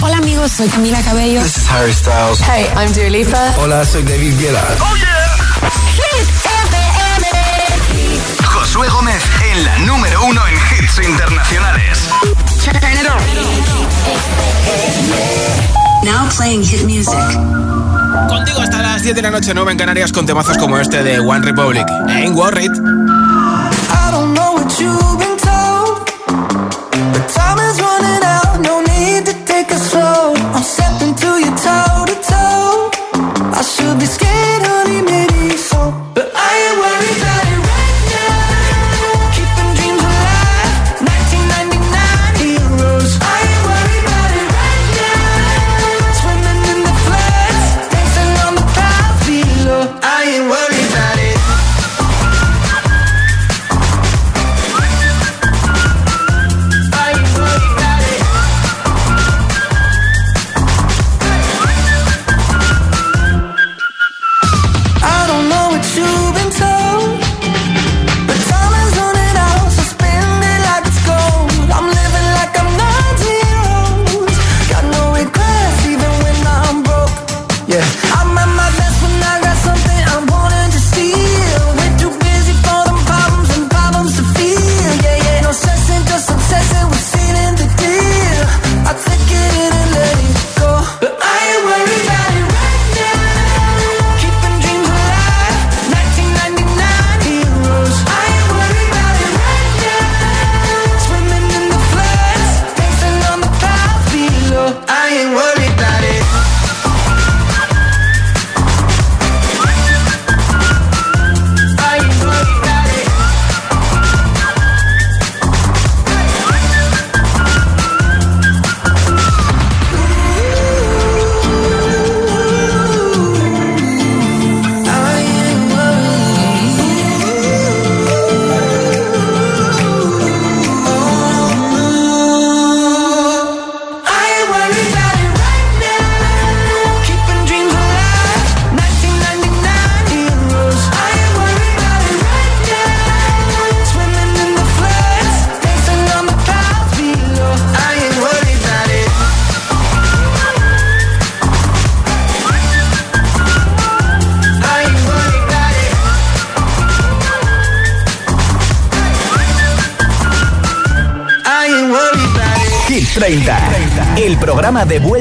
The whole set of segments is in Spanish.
Hola amigos, soy Camila Cabello. This is Harry Styles. Hey, I'm Dua Lipa. Hola, soy David Guetta. Oh yeah. Hit Josué Gómez en la número uno en hits internacionales. Turn it. Now playing hit music. Contigo hasta las 10 de la noche, 9 en Canarias, con temazos como este de One Republic. En Warrit. I don't know what you've been told, but time is running out. slow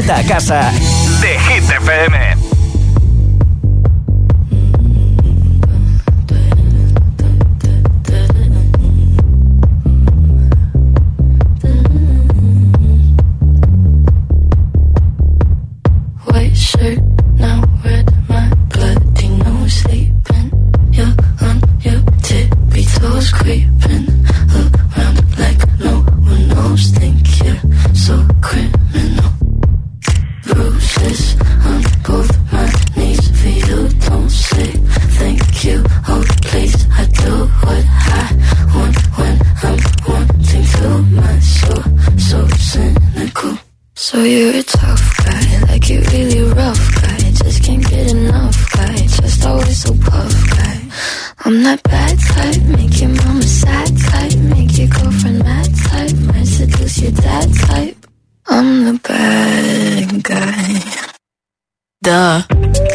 vuelta a casa. you that type. I'm the bad guy. Duh.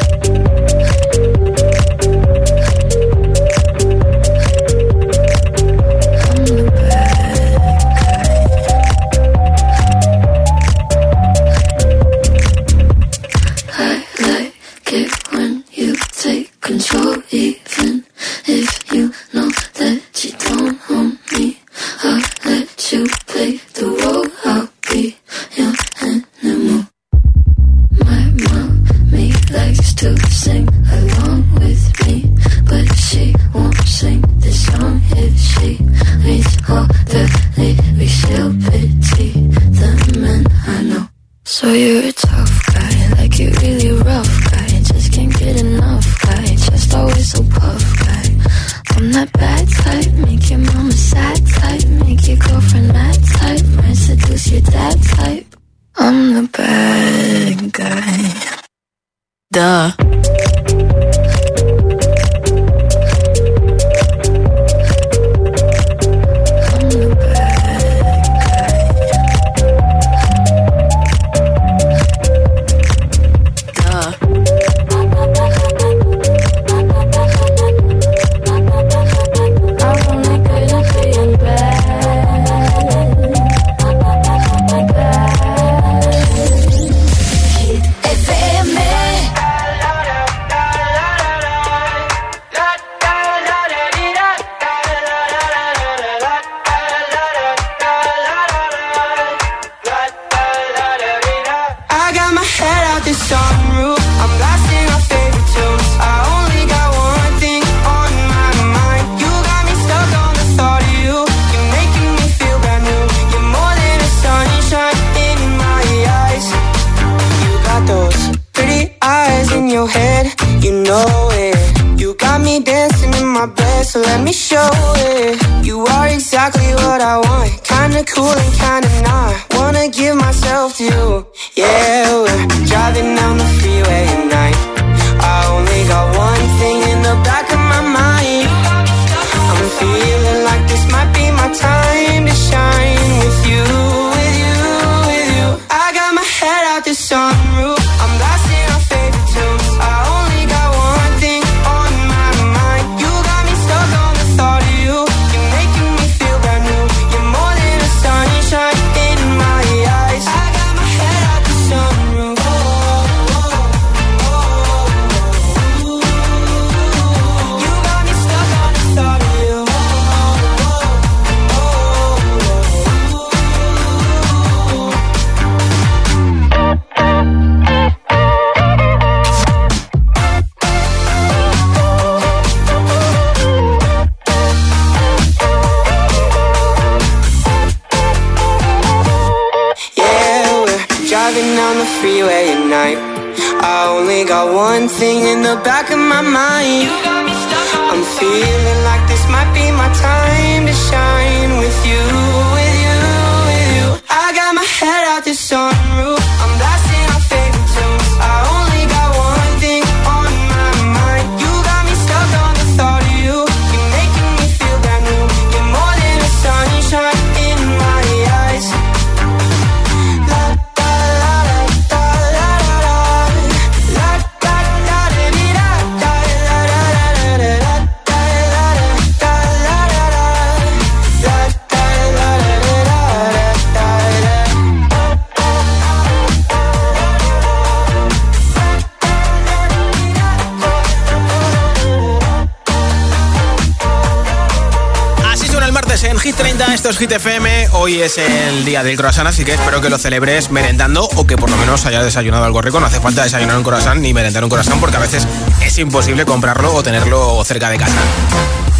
Hit 30, esto es Hit FM. Hoy es el día del croissant, así que espero que lo celebres merendando o que por lo menos hayas desayunado algo rico. No hace falta desayunar un croissant ni merendar un croissant porque a veces es imposible comprarlo o tenerlo cerca de casa.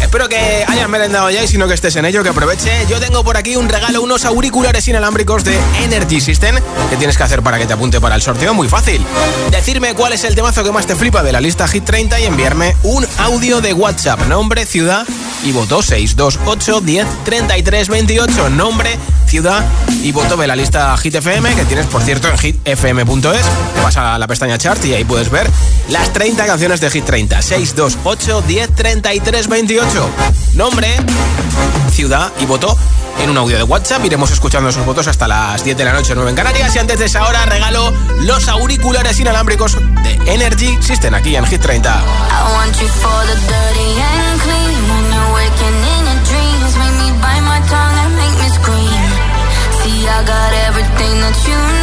Espero que hayas merendado ya y si no que estés en ello, que aproveche. Yo tengo por aquí un regalo, unos auriculares inalámbricos de Energy System. ¿Qué tienes que hacer para que te apunte para el sorteo? Muy fácil. Decirme cuál es el temazo que más te flipa de la lista Hit 30 y enviarme un audio de WhatsApp. Nombre, ciudad y voto 628 10 33 28. Nombre, ciudad y voto de la lista Hit FM, que tienes, por cierto, en hitfm.es. Te vas a la pestaña chart y ahí puedes ver las 30 canciones de Hit 30. 628 10 33 28. Nombre, ciudad y voto en un audio de WhatsApp. Iremos escuchando esos votos hasta las 10 de la noche, 9 en Canarias. Y antes de esa hora regalo los auriculares inalámbricos de Energy System aquí en Hit 30. Everything that you need.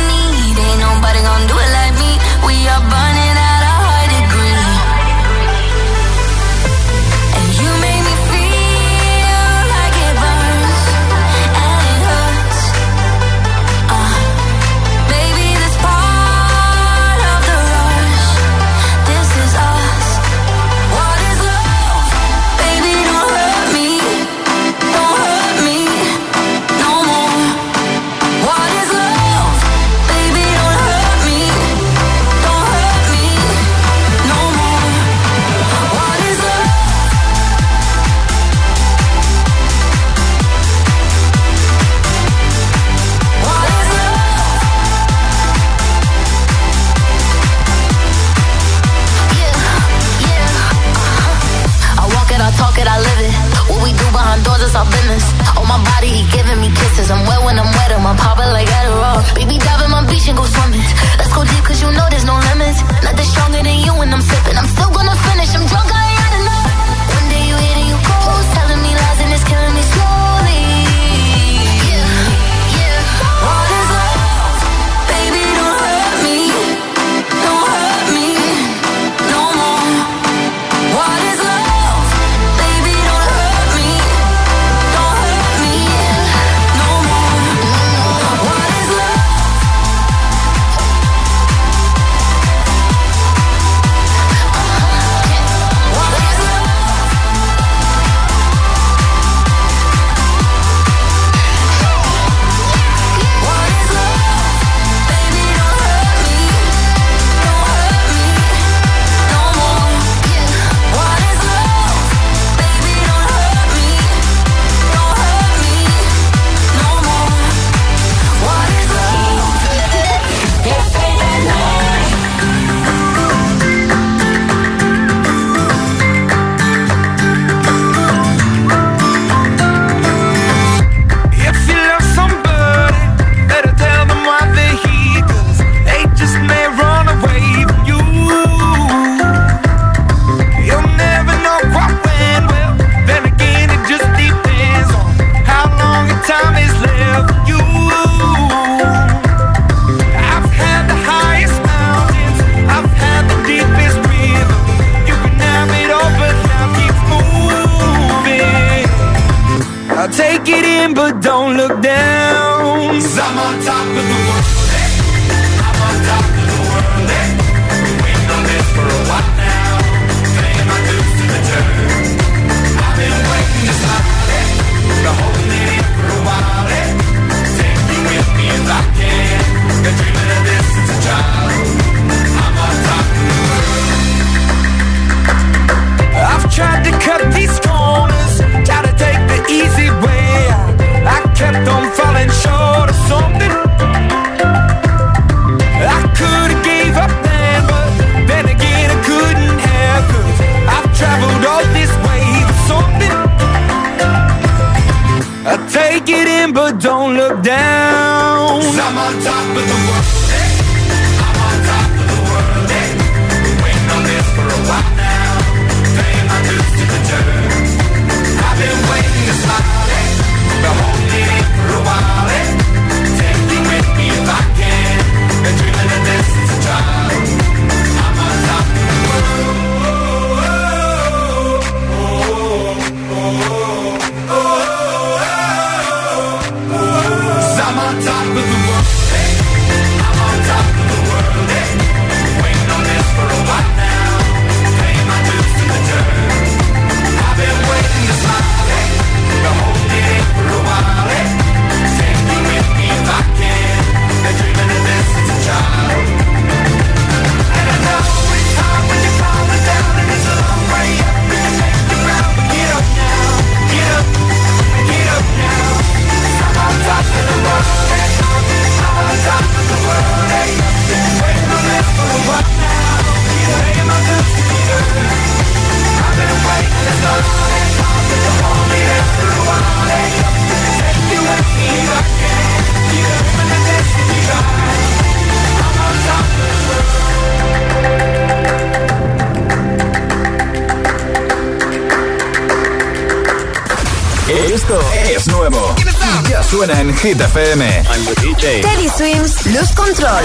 Hit FM. I'm the DJ. Teddy Swims, Luz Control.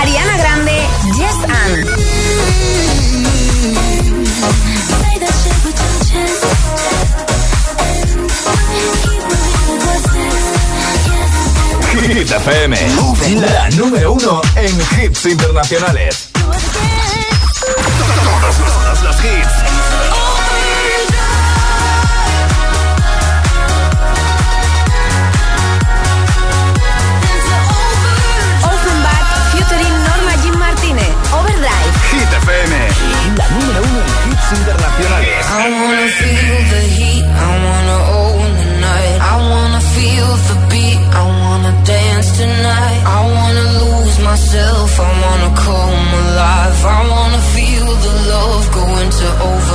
Ariana Grande, Yes and. Hit FM, la número uno en hits internacionales. myself, I wanna come alive. I wanna feel the love go into over.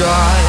Overdrive.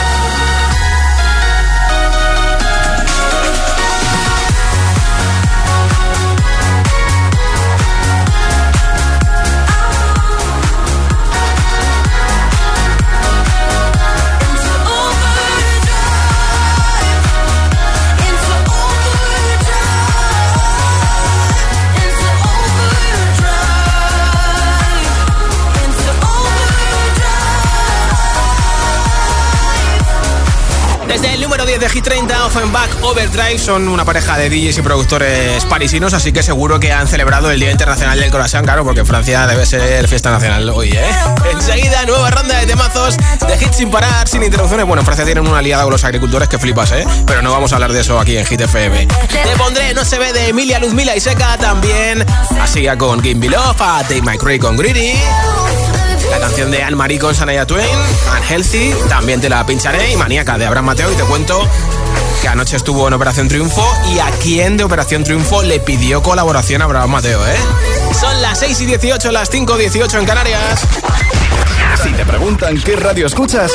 Offenbach Overdrive son una pareja de DJs y productores parisinos, así que seguro que han celebrado el Día Internacional del Corazón, claro, porque Francia debe ser fiesta nacional hoy, ¿eh? Enseguida, nueva ronda de temazos de hits sin parar, sin interrupciones. Bueno, en Francia tienen una aliada con los agricultores que flipas, ¿eh? Pero no vamos a hablar de eso aquí en Hit FM. Te pondré No se ve de Emilia Luzmila y Seca también. Así con Gimme Love, a Take My Cray con Greedy. La canción de Anne Marie con Sanaya Twain, Unhealthy, también te la pincharé. Y Maníaca de Abraham Mateo. Y te cuento que anoche estuvo en Operación Triunfo. Y a quién de Operación Triunfo le pidió colaboración a Abraham Mateo, ¿eh? Son las 6 y 18, las 5 y 18 en Canarias. Si te preguntan qué radio escuchas,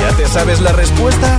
¿ya te sabes la respuesta?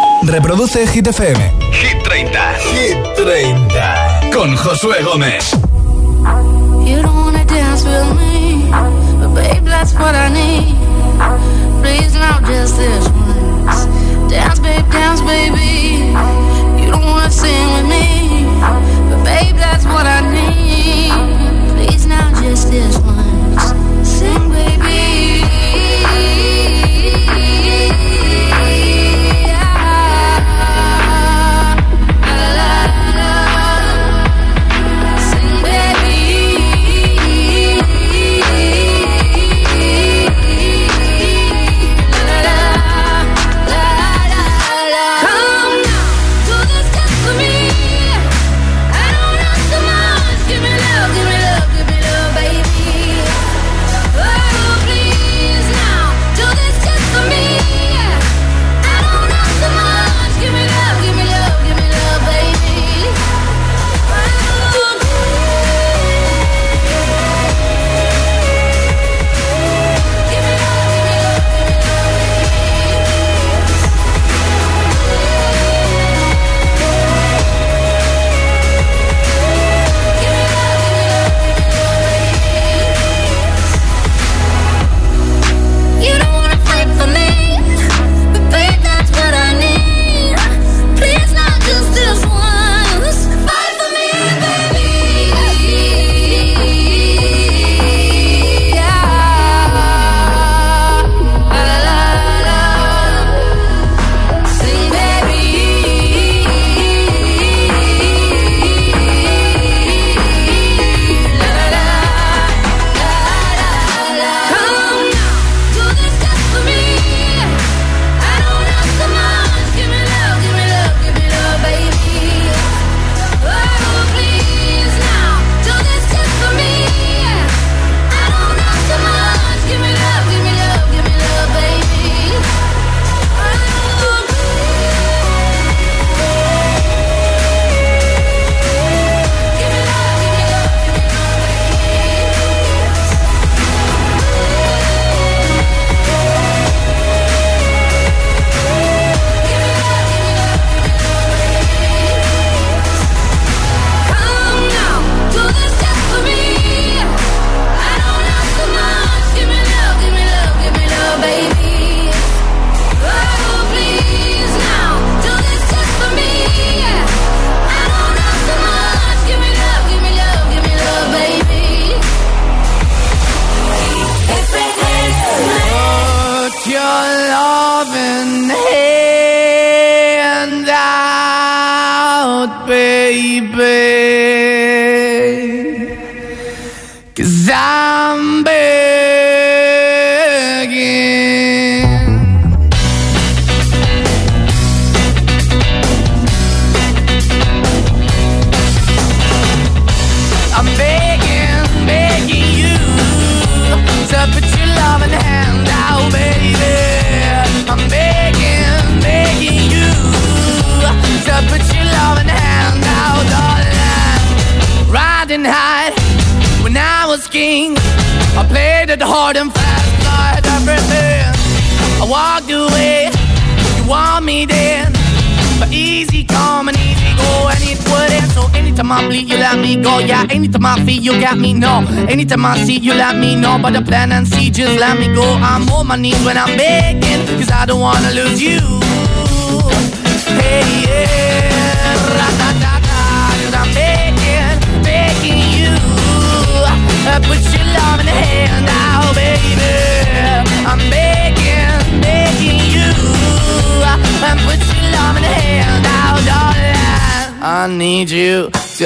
Reproduce Hit FM. Hit 30. Hit 30. Con Josué Gómez. You don't wanna dance with me, but babe, that's what I need. Please now, just this once. Dance, babe, dance, baby. You don't wanna sing with me, but babe, that's what I need. Please now, just this once. Sing, baby. Go. Yeah, anytime I feel, you got me. No, anytime I see, you let me know. But the plan and see, just let me go. I'm on my knees when I'm begging, cause I don't wanna lose you. Hey, yeah, ra-da-da-da, cause I'm begging, begging you. Uh, put your love in the hand now, baby. I'm begging, begging you. And put your love in the hand now, darling. I need you to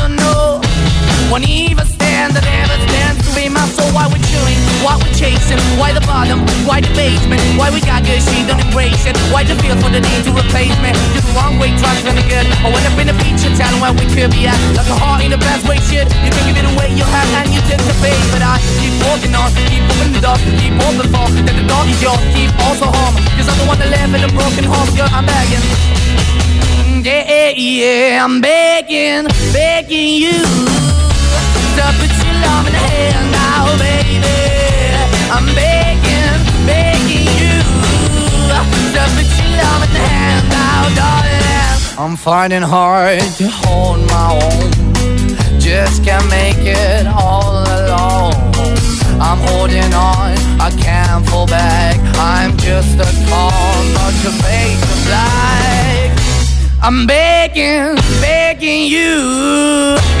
Won't even stand, that never stands to be my soul. Why we're chilling, why we're chasing, why the bottom, why the basement, why we got good, she don't it. Why the feel for the need to replace me? Just the wrong way, trying to good. I went up in a feature town where we could be at. Like a heart in the best way, shit. You can give it away, you have, and you tend to pay. But I keep walking on, keep moving the door, keep open for that the door is yours, keep also home. Cause I'm the one that live in a broken home, girl, I'm begging. Yeah, Yeah, yeah, I'm begging, begging you your love in the now, baby. I'm begging, begging you your love in the hand now, darling. I'm finding hard to hold my own. Just can't make it all alone. I'm holding on, I can't fall back. I'm just a call, but your face black. I'm begging, begging you.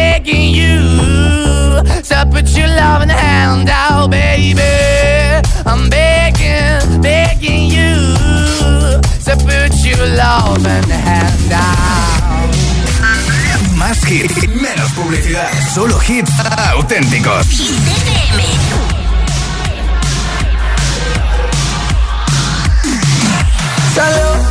you to put your loving hand out, baby. I'm begging, begging you to put your loving hand out. Más hits, menos publicidad. Solo hits auténticos. Salió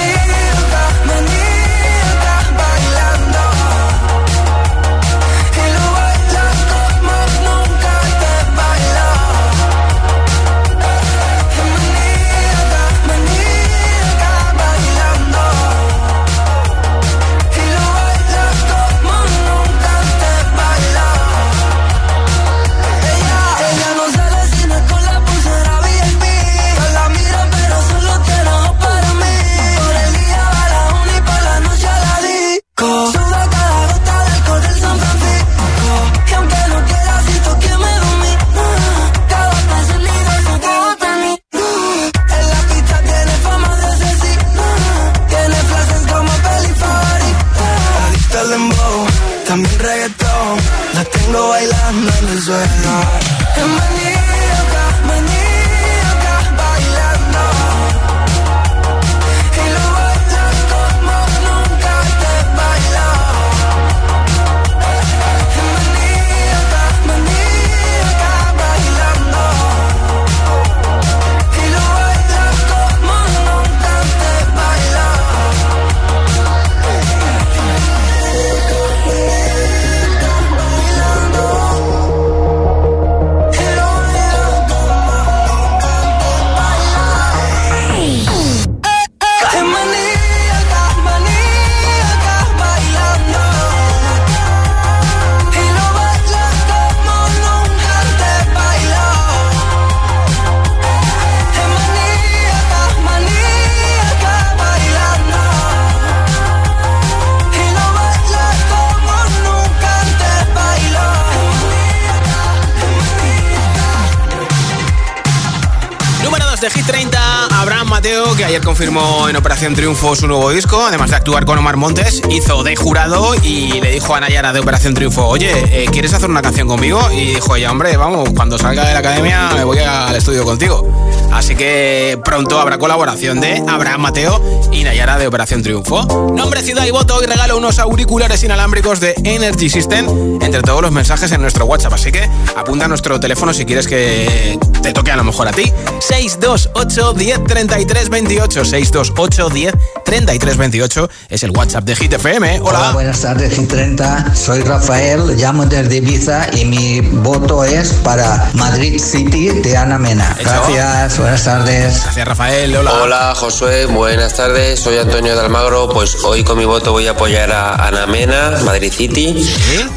Ayer confirmó en Operación Triunfo su nuevo disco, además de actuar con Omar Montes, hizo de jurado y le dijo a Nayara de Operación Triunfo, oye, eh, ¿quieres hacer una canción conmigo? Y dijo ella, hombre, vamos, cuando salga de la academia me voy al estudio contigo. Así que pronto habrá colaboración de Abraham Mateo y Nayara de Operación Triunfo. Nombre, ciudad y voto y regalo unos auriculares inalámbricos de Energy System entre todos los mensajes en nuestro WhatsApp. Así que apunta a nuestro teléfono si quieres que te toque a lo mejor a ti. 628 10 33 28 628 10 33 28 es el WhatsApp de Hit FM. Hola. Hola buenas tardes, Hit 30. Soy Rafael, llamo desde Ibiza y mi voto es para Madrid City de Ana Mena. Gracias, buenas tardes. Gracias, Rafael. Hola. Hola, Josué. Buenas tardes. Soy Antonio de Almagro. Pues hoy con mi voto voy a apoyar a Ana Mena, Madrid City.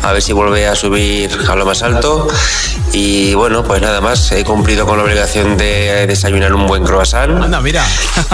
A ver si vuelve a subir a lo más alto. Y bueno, pues nada más. He cumplido con la obligación de desayunar un buen croissant. Anda, mira.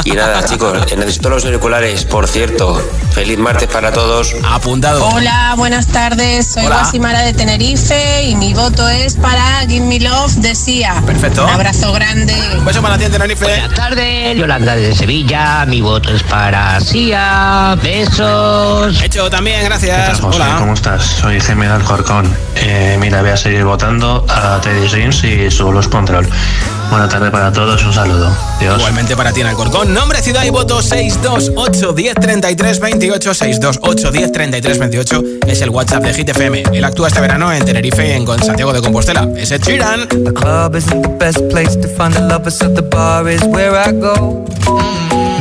Y nada, chicos, necesito los auriculares. Por cierto, feliz martes para todos. Apuntado. Hola, buenas tardes. Soy. Guasimara de Tenerife y mi voto es para Give Me Love de Sia. Perfecto. Un abrazo grande. Un beso para ti, en Tenerife. Buenas tardes, Yolanda de Sevilla. Mi voto es para Sia. Besos. Hecho también, ¿Qué gracias. tal, José? Hola. ¿Cómo estás? Soy Gemma de Alcorcón. Eh, mira, voy a seguir votando a Teddy Sins y su los control. Buena tarde para todos, un saludo. Dios. Igualmente para ti en Alcorcón. Nombre, ciudad y voto 628 10 33 28 628 10 33 28 es el WhatsApp de Hit FM. Él actúa este verano en Tenerife y en Santiago de Compostela. Ese Chiran. The club isn't the best place to find the lovers, so the bar is where I go.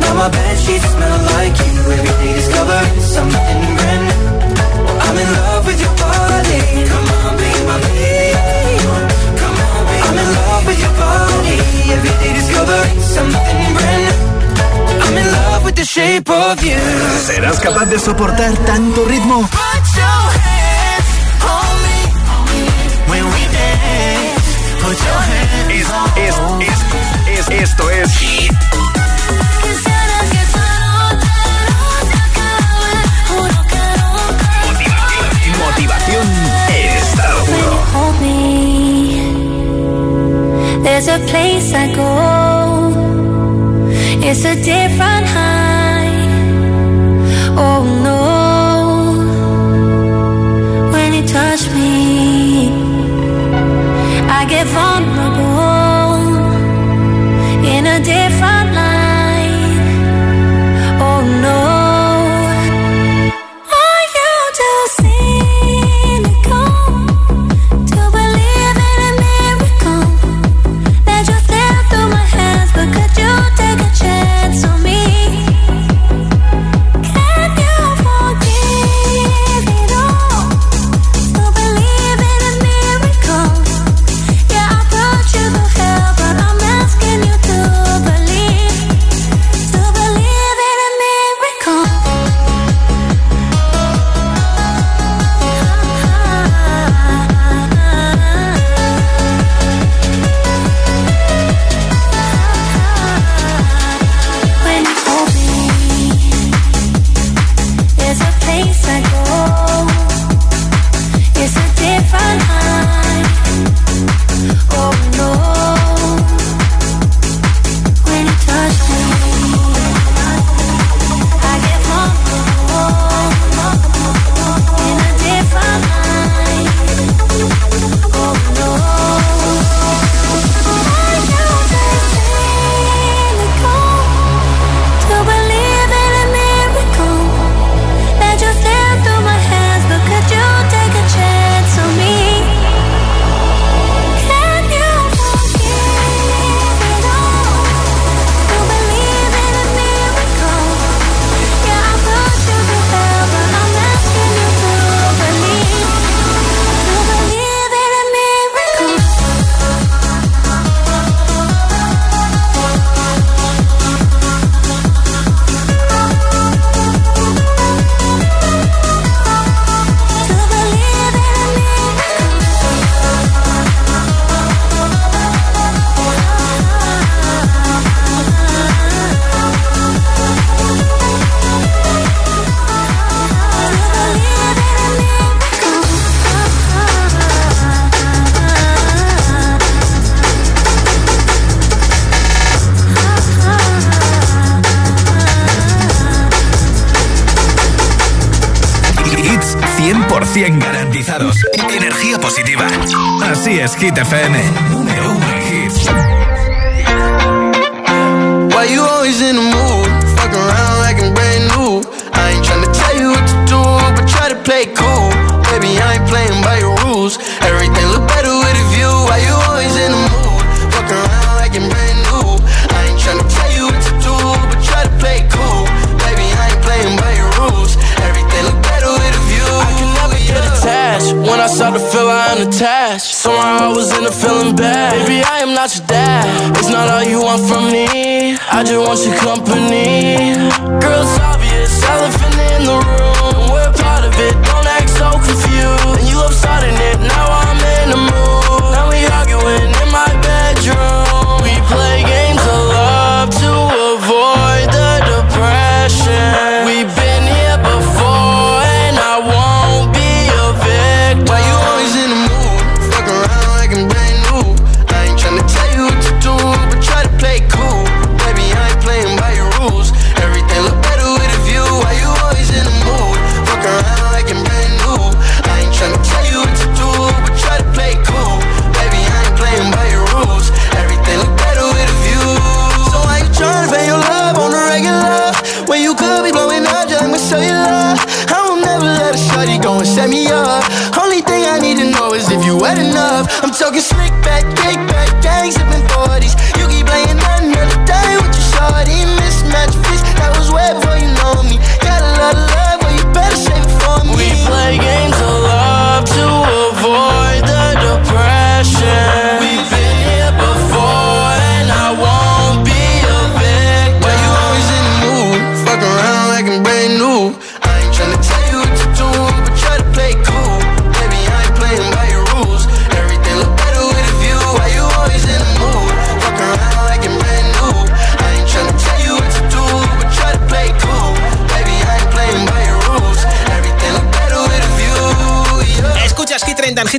Now my bed sheets smell like you. Every day discovering something brand new. I'm in love with your body. Come on, be my baby. Come on, be I'm in love with your body. Every day discovering something brand new. I'm in love with the shape of you. ¿Serás capaz de soportar tanto ritmo? Put your hands on me when we dance. Put your hands on es, es, es, esto es Hold me. There's a place I go. It's a different high. 100 garantizados. Energía positiva. Así es, Hit FM. Número hits. Why you always in the mood? Fuck around like I'm brand new. I ain't trying to tell you what to do, but try to play cool. Baby, I ain't playing by your attached. Somehow I was in a feeling bad. Baby, I am not your dad. It's not all you want from me. I just want your company. Girl, it's obvious, elephant in the room.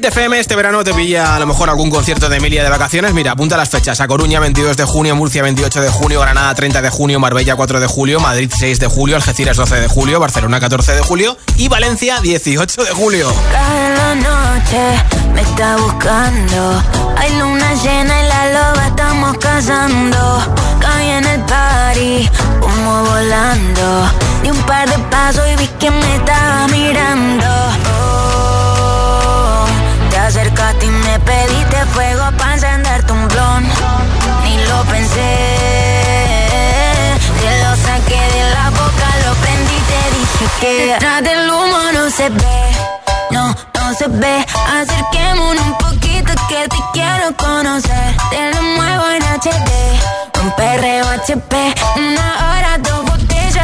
FM este verano te pilla a lo mejor algún concierto de Emilia de vacaciones. Mira, apunta las fechas. A Coruña 22 de junio, Murcia 28 de junio, Granada 30 de junio, Marbella 4 de julio, Madrid 6 de julio, Algeciras 12 de julio, Barcelona 14 de julio y Valencia 18 de julio. Cada noche me está buscando. Hay luna llena y la loba estamos cazando. Caí en el party, humo volando. Di un par de pasos y vi que me estaba mirando acercaste y me pediste fuego para encenderte un blon. Ni lo pensé, te lo saqué de la boca, lo prendí y te dije que detrás del humo no se ve, no, no se ve. Acerquémonos un poquito que te quiero conocer. Te lo muevo en HD, un perreo HP, una hora, dos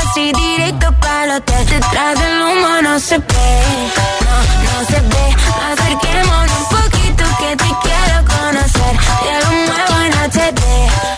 así directo para hotel. Detrás del humo no se ve, no, no se ve. Acerquémonos un poquito que te quiero conocer. Te lo muevo en HD.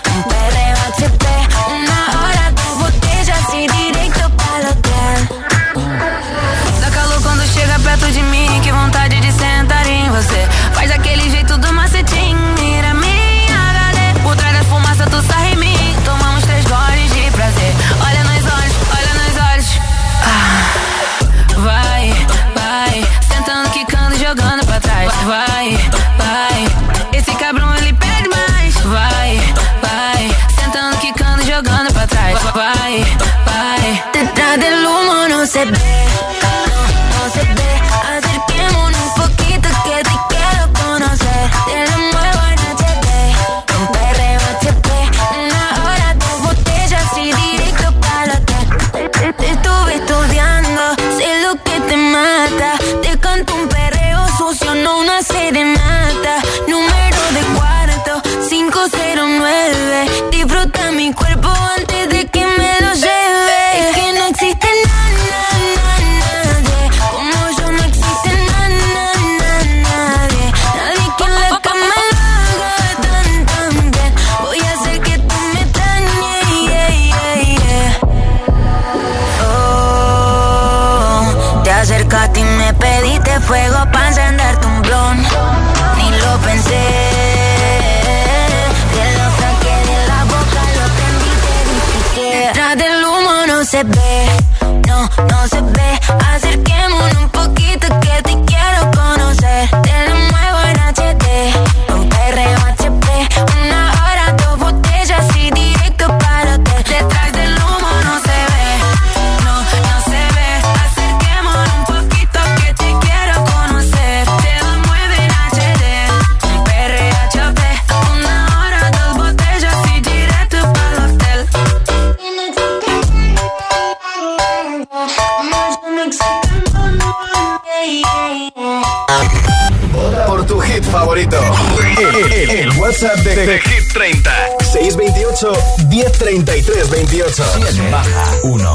WhatsApp de, de Hit 30. 628 1033 28. 7 baja 1.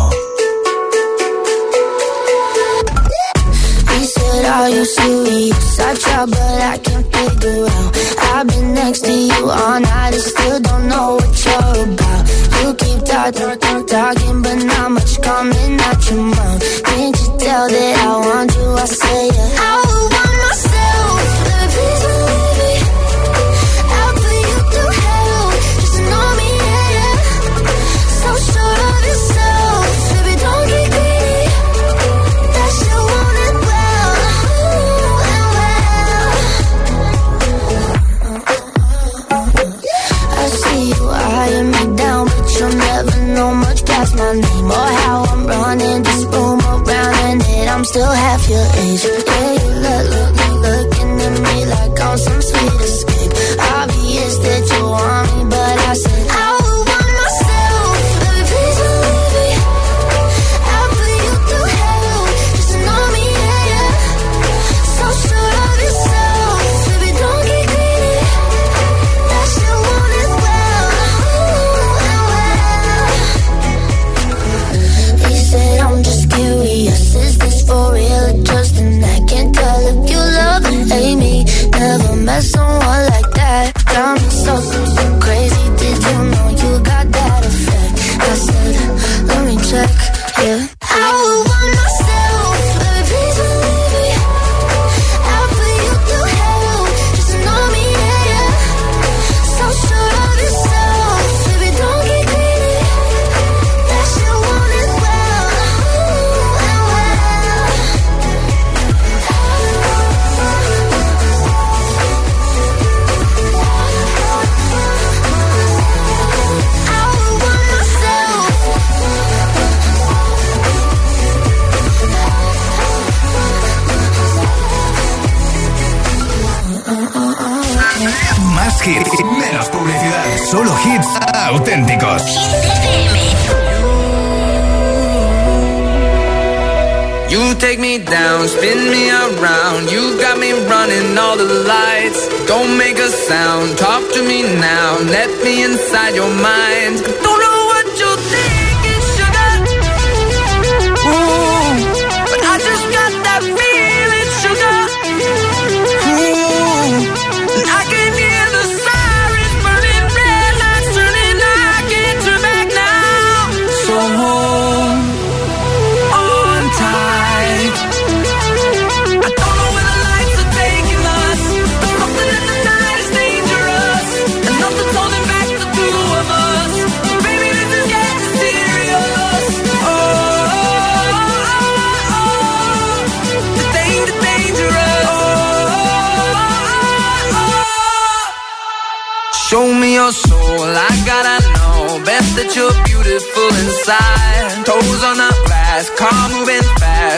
Are you serious? I try, but I can't figure out. I've been next to you all night, I still don't know what you're about. You keep talk, talk, talking, but not much coming out your mouth. Can't you tell that I want you? I say yeah. I want myself, the peace. how I'm running this room around and it. I'm still half your age. Yeah, you look, look, look, look in me like I'm some sweetest.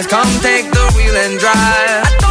Come take the wheel and drive.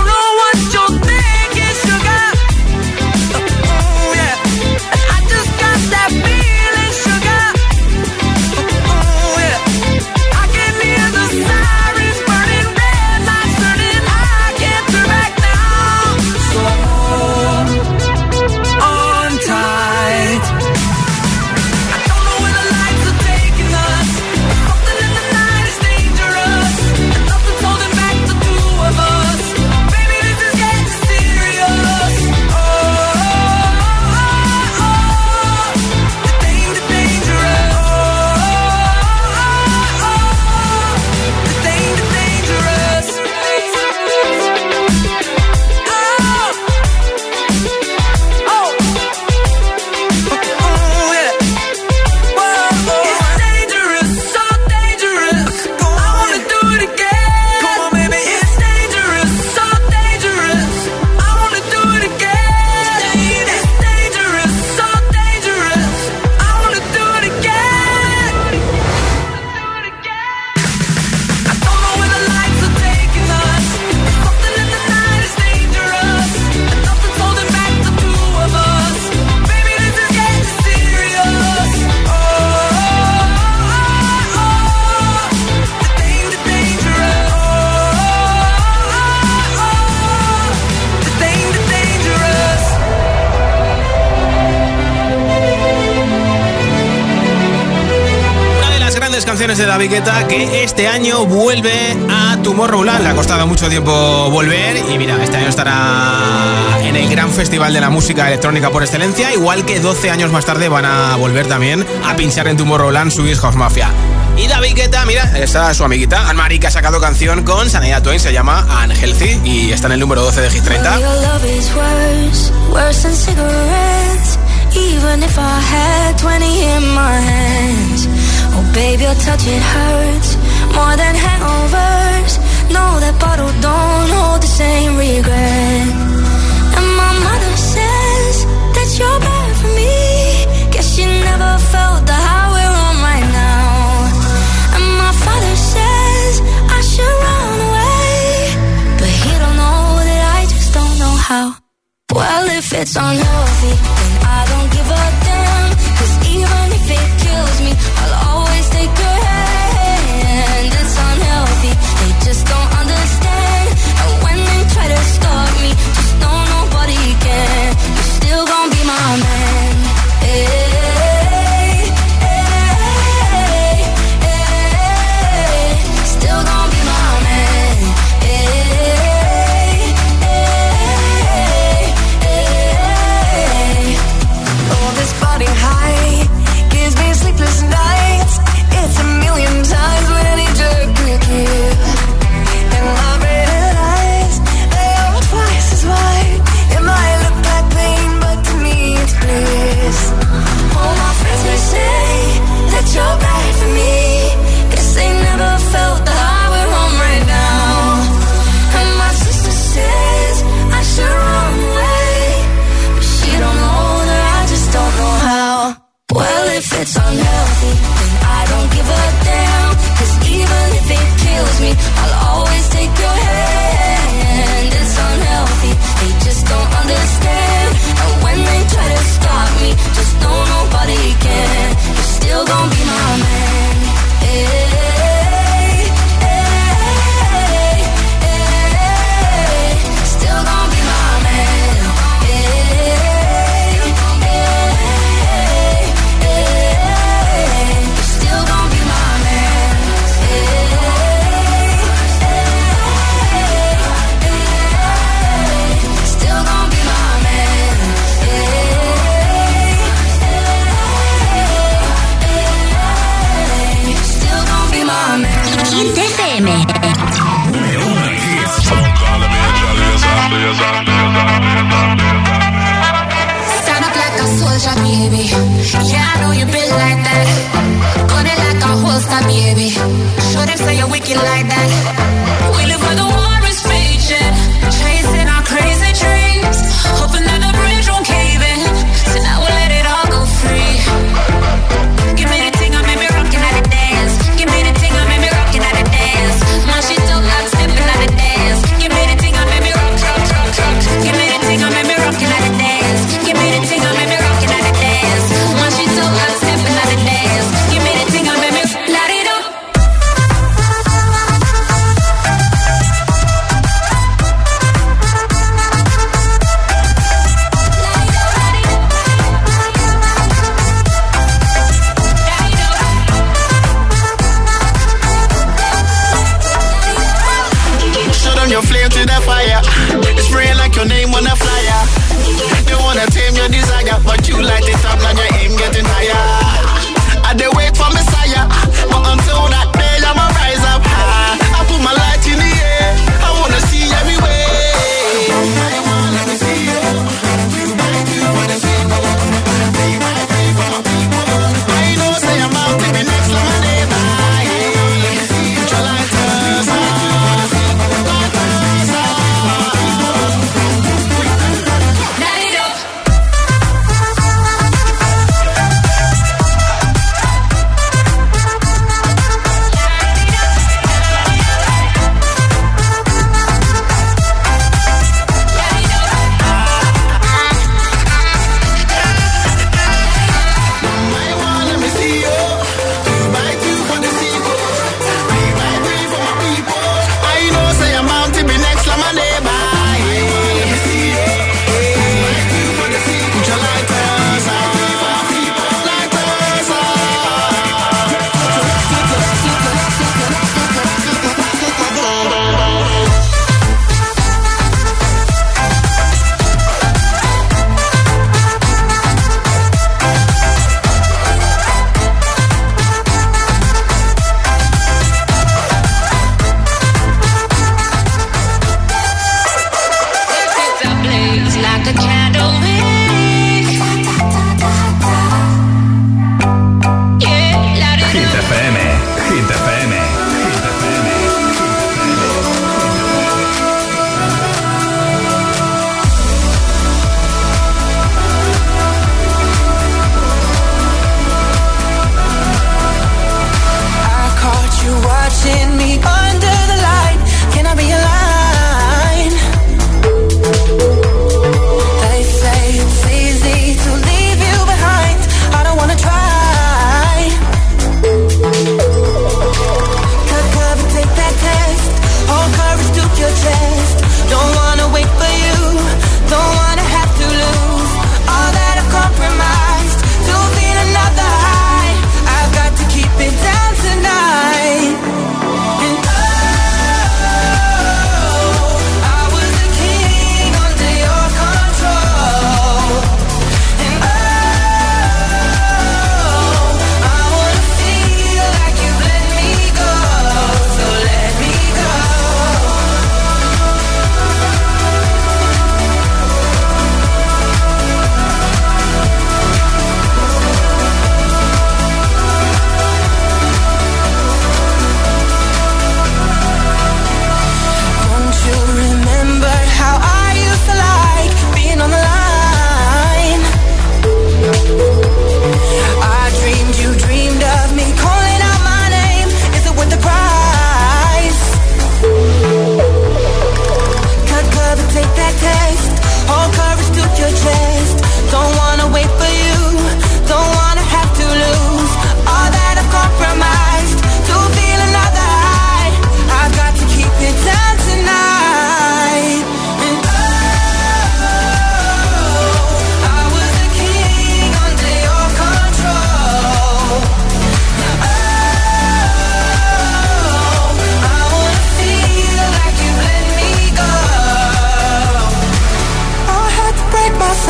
la Viqueta que este año vuelve a Tomorrowland. Le ha costado mucho tiempo volver y mira, este año estará en el gran festival de la música electrónica por excelencia, igual que 12 años más tarde van a volver también a pinchar en Tomorrowland su House Mafia. Y la Viqueta, mira, está su amiguita Anne-Marie que ha sacado canción con Sanaya Twain, se llama Unhealthy y está en el número 12 de Hit 30. Even if I had 20 in my hands Oh baby, your touch it hurts more than hangovers. No, that bottle don't hold the same regret. And my mother says that you're bad for me. Guess she never felt the high we're on right now. And my father says I should run away, but he don't know that I just don't know how. Well, if it's unhealthy.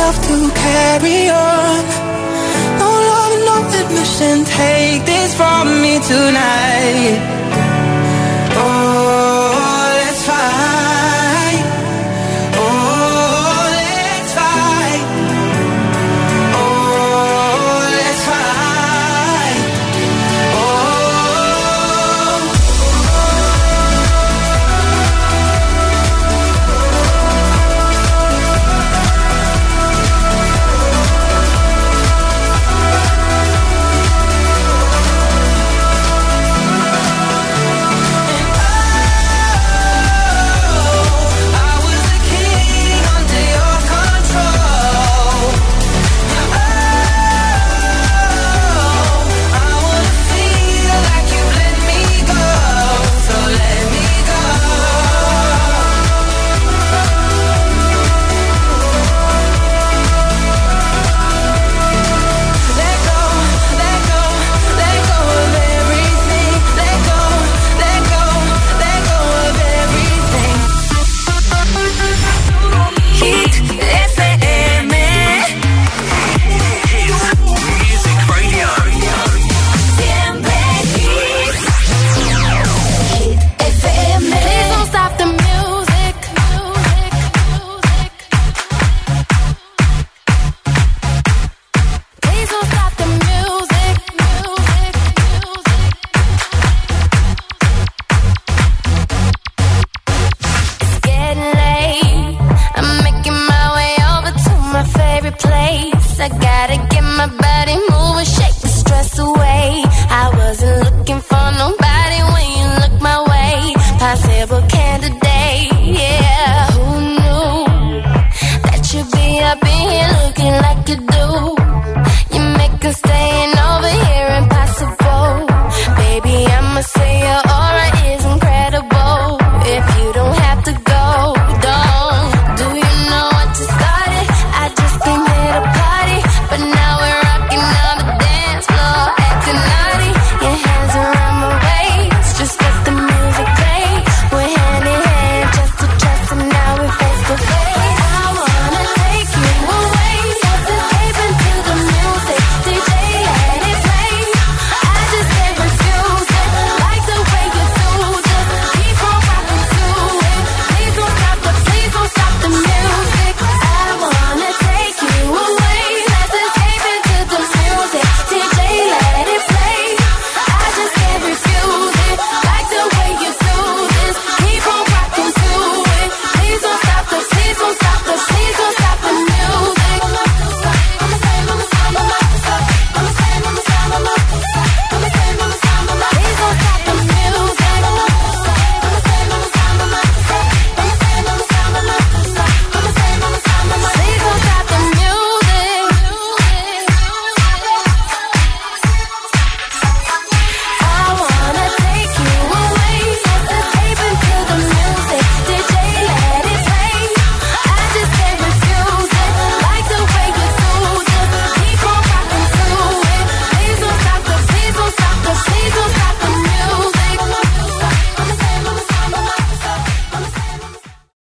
enough to carry on. No love, no admission. Take this from me tonight. could do.